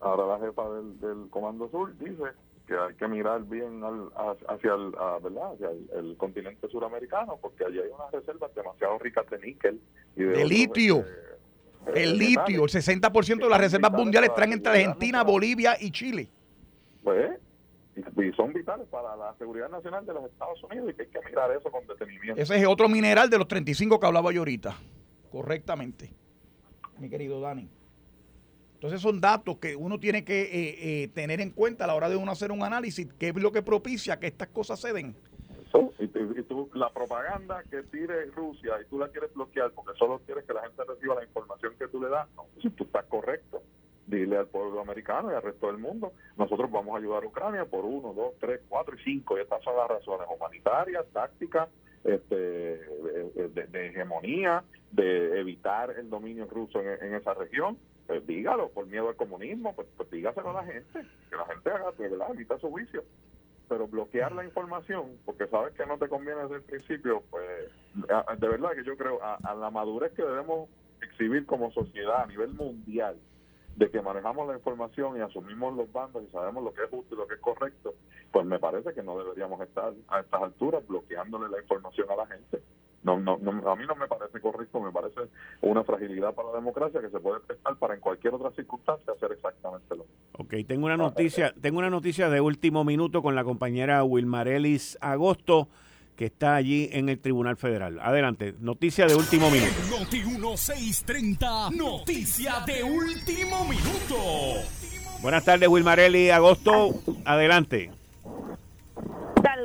Ahora la jefa del Comando Sur dice que hay que mirar bien hacia, el, ¿verdad? hacia el, continente suramericano, porque allí hay unas reservas demasiado ricas de níquel y de, litio. el litio, el 60% de las reservas mundiales están entre Argentina, Bolivia y Chile. Pues, y, son vitales para la seguridad nacional de los Estados Unidos y que hay que mirar eso con detenimiento. Ese es otro mineral de los 35 que hablaba yo ahorita, correctamente, mi querido Dani. Entonces son datos que uno tiene que eh, eh, tener en cuenta a la hora de uno hacer un análisis, qué es lo que propicia que estas cosas se den. y, tú, la propaganda que tire Rusia y tú la quieres bloquear porque solo quieres que la gente reciba la información que tú le das, no, si tú estás correcto, dile al pueblo americano y al resto del mundo, nosotros vamos a ayudar a Ucrania por uno, dos, tres, cuatro y cinco, y estas son las razones humanitarias, tácticas, este, de, hegemonía, de evitar el dominio ruso en esa región, pues dígalo, por miedo al comunismo, pues, pues, dígaselo a la gente, que la gente haga, de verdad, evita su juicio. Pero bloquear la información, porque sabes que no te conviene desde el principio, pues de verdad que yo creo a, la madurez que debemos exhibir como sociedad a nivel mundial, de que manejamos la información y asumimos los bandos y sabemos lo que es justo y lo que es correcto, pues me parece que no deberíamos estar a estas alturas bloqueándole la información a la gente. No, no, a mí no me parece correcto, me parece una fragilidad para la democracia que se puede prestar para en cualquier otra circunstancia hacer exactamente lo mismo. Ok, tengo una noticia, tengo una noticia de último minuto con la compañera Wilmarelis Agosto que está allí en el Tribunal Federal. Adelante, noticia de último minuto. Noti 1630, noticia de último minuto. Buenas tardes, Wilmarelli Agosto. Adelante.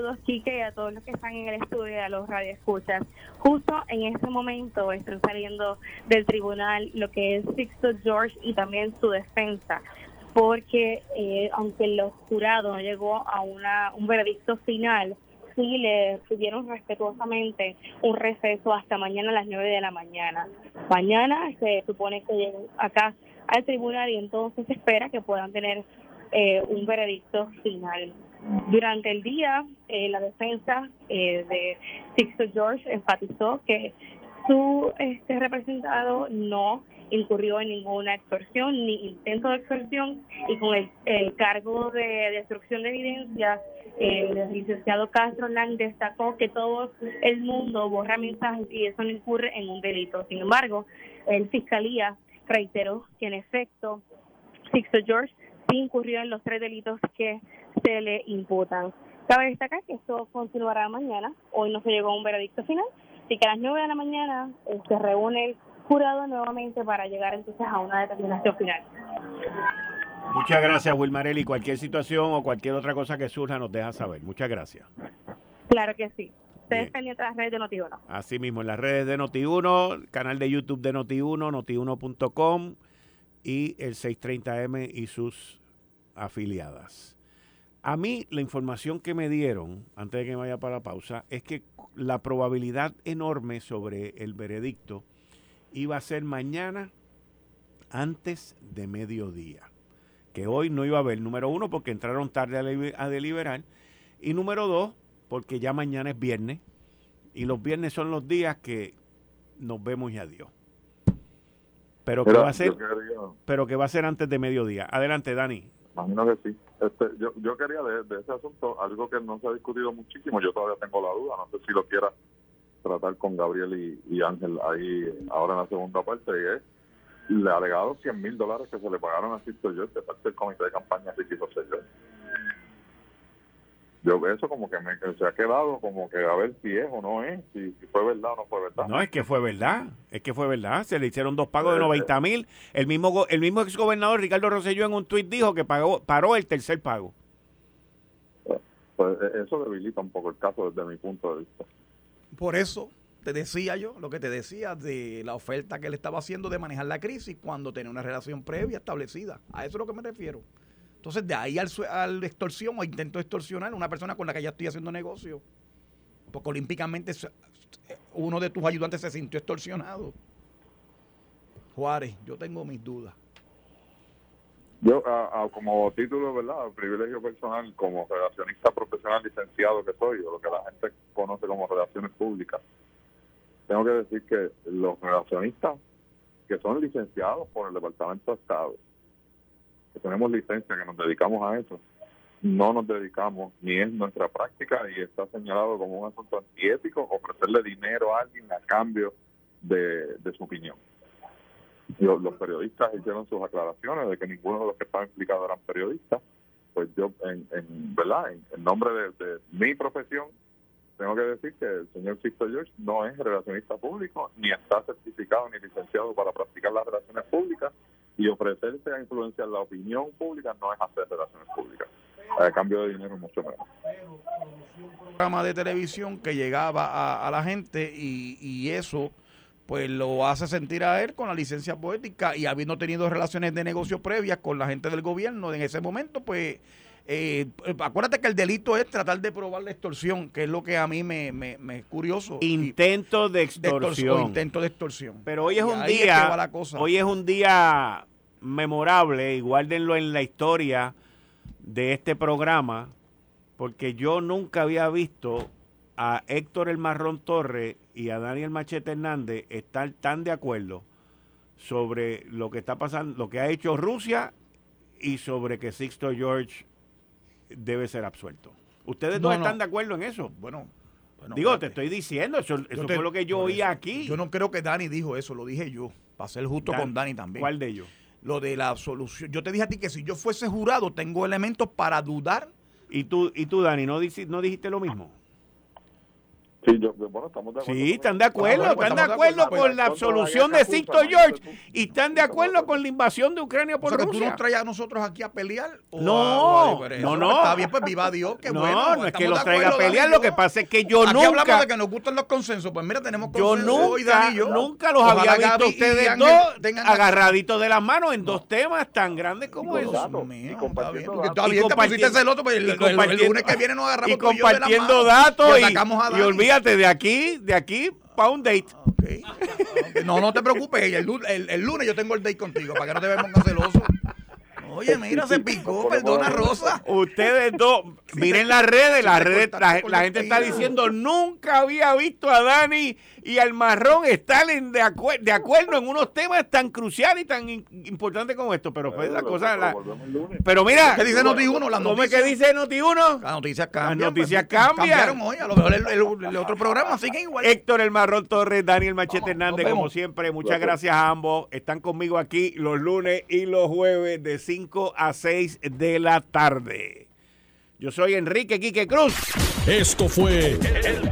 Saludos, y a todos los que están en el estudio y a los radioescuchas. Justo en este momento están saliendo del tribunal lo que es Sixto George y también su defensa, porque eh, aunque el jurado no llegó a un veredicto final, sí le pidieron respetuosamente un receso hasta mañana a las 9 de la mañana. Mañana se supone que lleguen acá al tribunal y entonces se espera que puedan tener eh, un veredicto final. Durante el día, eh, la defensa eh, de Sixto George enfatizó que su este representado no incurrió en ninguna extorsión ni intento de extorsión y con el, cargo de destrucción de evidencia el licenciado Castro Lang destacó que todo el mundo borra mensajes y eso no incurre en un delito. Sin embargo, el fiscalía reiteró que en efecto Sixto George sí incurrió en los tres delitos que se le imputan. Cabe destacar que esto continuará mañana. Hoy no se llegó a un veredicto final. Así que a las 9 de la mañana eh, se reúne el jurado nuevamente para llegar entonces a una determinación final. Muchas gracias, Wilmarelli. Cualquier situación o cualquier otra cosa que surja nos deja saber. Muchas gracias. Claro que sí. Ustedes pendientes de las redes de Noti1. Así mismo, en las redes de Noti1, canal de YouTube de Noti1, noti1.com y el 630M y sus afiliadas. A mí la información que me dieron, antes de que me vaya para la pausa, es que la probabilidad enorme sobre el veredicto iba a ser mañana antes de mediodía. Que hoy no iba a haber, número uno, porque entraron tarde a, deliberar. Y número dos, porque ya mañana es viernes. Y los viernes son los días que nos vemos y adiós. Pero, que va a ser, pero que va a ser antes de mediodía. Adelante, Dani. Imagino que sí. Este, yo, yo quería de, ese asunto algo que no se ha discutido muchísimo, yo todavía tengo la duda, no sé si lo quiera tratar con Gabriel y, Ángel ahí ahora en la segunda parte, y es le alegado 100 mil dólares que se le pagaron a Sisto yo de parte del comité de campaña de yo yo eso como que me se ha quedado como que a ver si es o no es, si, fue verdad o no fue verdad. No, es que fue verdad, es que fue verdad. Se le hicieron dos pagos de 90 mil. El mismo el mismo exgobernador Ricardo Rosselló en un tuit dijo que pagó paró el tercer pago. Pues e, eso debilita un poco el caso desde mi punto de vista. Por eso te decía yo, lo que te decía de la oferta que él estaba haciendo de manejar la crisis cuando tenía una relación previa establecida. A eso es lo que me refiero. Entonces, de ahí al, al extorsión o intento extorsionar una persona con la que ya estoy haciendo negocio. Porque olímpicamente uno de tus ayudantes se sintió extorsionado. Juárez, yo tengo mis dudas. Yo, como título, ¿verdad? Privilegio personal, como relacionista profesional licenciado que soy, o lo que la gente conoce como relaciones públicas, tengo que decir que los relacionistas que son licenciados por el Departamento de Estado, que tenemos licencia, que nos dedicamos a eso, no nos dedicamos, ni es nuestra práctica, y está señalado como un asunto antiético ofrecerle dinero a alguien a cambio de, su opinión. Los, periodistas hicieron sus aclaraciones de que ninguno de los que estaban implicados eran periodistas, pues yo, en, en ¿verdad? En, nombre de, mi profesión, tengo que decir que el señor Sixto George no es relacionista público, ni está certificado ni licenciado para practicar las relaciones públicas, y ofrecerse a influenciar la opinión pública no es hacer relaciones públicas. A cambio de dinero, mucho menos. programa de televisión que llegaba a, la gente y, y eso pues lo hace sentir a él con la licencia poética y habiendo tenido relaciones de negocio previas con la gente del gobierno en ese momento, pues eh, acuérdate que el delito es tratar de probar la extorsión, que es lo que a mí me, me, es curioso. Intento de extorsión. intento de extorsión. Pero hoy es un día, hoy es un día memorable y guárdenlo en la historia de este programa, porque yo nunca había visto a Héctor el Marrón Torres y a Daniel Machete Hernández estar tan de acuerdo sobre lo que está pasando, lo que ha hecho Rusia y sobre que Sixto George debe ser absuelto. ¿Ustedes no, están de acuerdo en eso? Bueno, digo, te estoy diciendo, eso, fue lo que yo oí aquí. Yo no creo que Dani dijo eso, lo dije yo, para ser justo con Dani también. ¿Cuál de ellos? Lo de la solución. Yo te dije a ti que si yo fuese jurado, tengo elementos para dudar. ¿Y tú, y tú Dani, no, no dijiste lo mismo? Sí, bueno, estamos de acuerdo. Sí, están de acuerdo, están de acuerdo con la absolución de Sixto George y están de acuerdo con la invasión de Ucrania por Rusia. ¿Tú nos traes a nosotros aquí a pelear? No, no, no. Está bien, pues viva Dios, qué no, bueno. No, es que los traiga a pelear, lo que pasa es que yo aquí nunca... hablamos de que nos gustan los consensos, pues mira, tenemos consensos. Yo nunca, nunca los había visto ustedes dos agarraditos de las manos en dos temas tan grandes como esos. Y compartiendo datos. Y compartiendo datos y de aquí de aquí para un date. No, no te preocupes. El, el, lunes yo tengo el date contigo para que no te veamos celoso. Oye, mira, se picó, perdona Rosa. Ustedes dos, miren las redes, las redes, la, gente está diciendo, nunca había visto a Dani y al marrón estar en de, de acuerdo en unos temas tan cruciales y tan importantes como esto. Pero pues la cosa. La, pero mira. ¿Qué dice Noti 1? ¿Cómo es que dice Noti 1? Las noticias cambian. Las noticias pues, cambian. Cambiaron hoy. A lo mejor el, otro programa sigue igual. Héctor El Marrón Torres, Daniel Machete Hernández, como siempre. Muchas gracias a ambos. Están conmigo aquí los lunes y los jueves de 5 a 6 de la tarde. Yo soy Enrique Quique Cruz. Esto fue el,